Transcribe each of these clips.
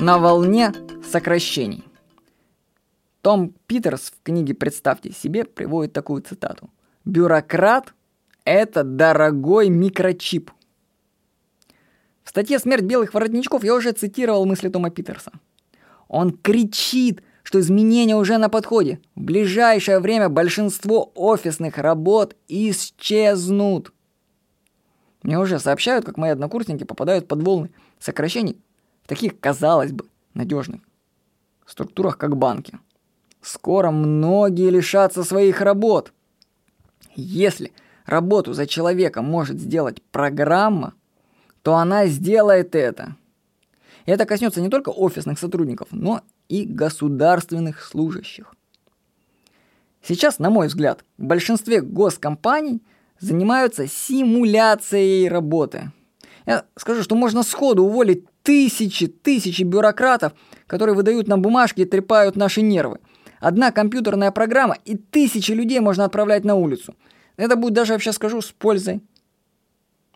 на волне сокращений. Том Питерс в книге «Представьте себе» приводит такую цитату. «Бюрократ – это дорогой микрочип». В статье «Смерть белых воротничков» я уже цитировал мысли Тома Питерса. Он кричит, что изменения уже на подходе. В ближайшее время большинство офисных работ исчезнут. Мне уже сообщают, как мои однокурсники попадают под волны сокращений таких, казалось бы, надежных структурах, как банки. Скоро многие лишатся своих работ. Если работу за человека может сделать программа, то она сделает это. Это коснется не только офисных сотрудников, но и государственных служащих. Сейчас, на мой взгляд, в большинстве госкомпаний занимаются симуляцией работы. Я скажу, что можно сходу уволить тысячи, тысячи бюрократов, которые выдают нам бумажки и трепают наши нервы. Одна компьютерная программа и тысячи людей можно отправлять на улицу. Это будет даже, я сейчас скажу, с пользой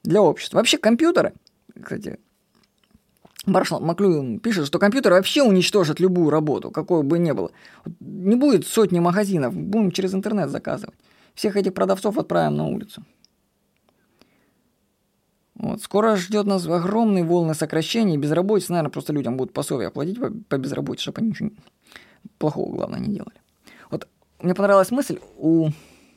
для общества. Вообще компьютеры, кстати, Маршал Маклюин пишет, что компьютер вообще уничтожит любую работу, какой бы ни было. Не будет сотни магазинов, будем через интернет заказывать. Всех этих продавцов отправим на улицу. Вот. Скоро ждет нас огромные волны сокращений, безработицы, наверное, просто людям будут пособия платить по, по безработице, чтобы они ничего плохого, главное, не делали. Вот мне понравилась мысль у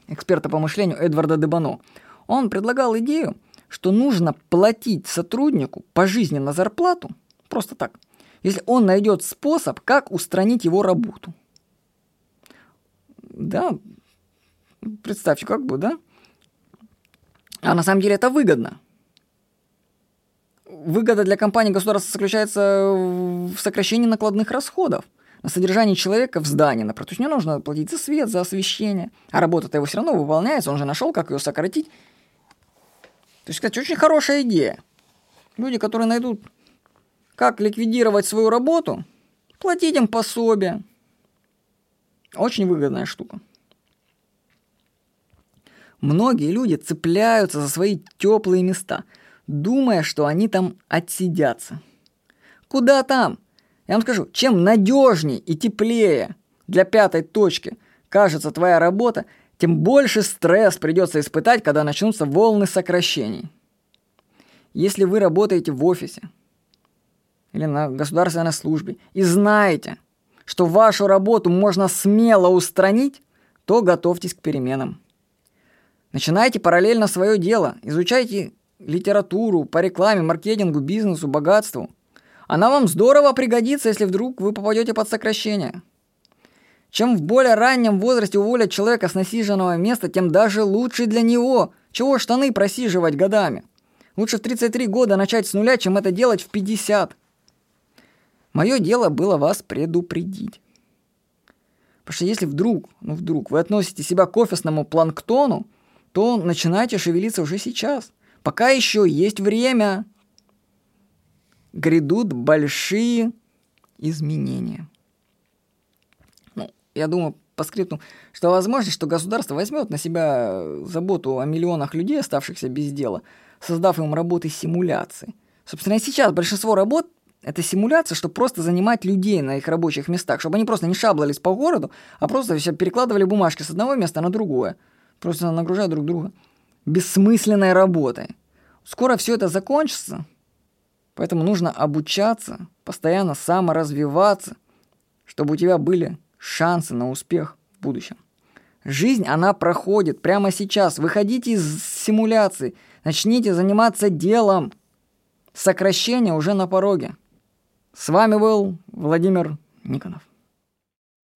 эксперта по мышлению Эдварда Дебано. Он предлагал идею, что нужно платить сотруднику пожизненно зарплату, просто так, если он найдет способ, как устранить его работу. Да, представьте, как бы, да? А на самом деле это выгодно. Выгода для компании государства заключается в сокращении накладных расходов на содержание человека в здании, например. То есть не нужно платить за свет, за освещение. А работа-то его все равно выполняется, он же нашел, как ее сократить. То есть, кстати, очень хорошая идея. Люди, которые найдут, как ликвидировать свою работу, платить им пособие. Очень выгодная штука. Многие люди цепляются за свои теплые места, думая, что они там отсидятся. Куда там? Я вам скажу, чем надежнее и теплее для пятой точки кажется твоя работа, тем больше стресс придется испытать, когда начнутся волны сокращений. Если вы работаете в офисе или на государственной службе и знаете, что вашу работу можно смело устранить, то готовьтесь к переменам. Начинайте параллельно свое дело, изучайте литературу по рекламе, маркетингу, бизнесу, богатству. Она вам здорово пригодится, если вдруг вы попадете под сокращение. Чем в более раннем возрасте уволят человека с насиженного места, тем даже лучше для него. Чего штаны просиживать годами? Лучше в 33 года начать с нуля, чем это делать в 50. Мое дело было вас предупредить. Потому что если вдруг, ну вдруг, вы относите себя к офисному планктону, то начинайте шевелиться уже сейчас. Пока еще есть время. Грядут большие изменения я думаю, по скрипту, что возможно, что государство возьмет на себя заботу о миллионах людей, оставшихся без дела, создав им работы симуляции. Собственно, и сейчас большинство работ это симуляция, чтобы просто занимать людей на их рабочих местах, чтобы они просто не шаблались по городу, а просто все перекладывали бумажки с одного места на другое, просто нагружая друг друга бессмысленной работой. Скоро все это закончится, поэтому нужно обучаться, постоянно саморазвиваться, чтобы у тебя были шансы на успех в будущем. Жизнь, она проходит прямо сейчас. Выходите из симуляции, начните заниматься делом. Сокращение уже на пороге. С вами был Владимир Никонов.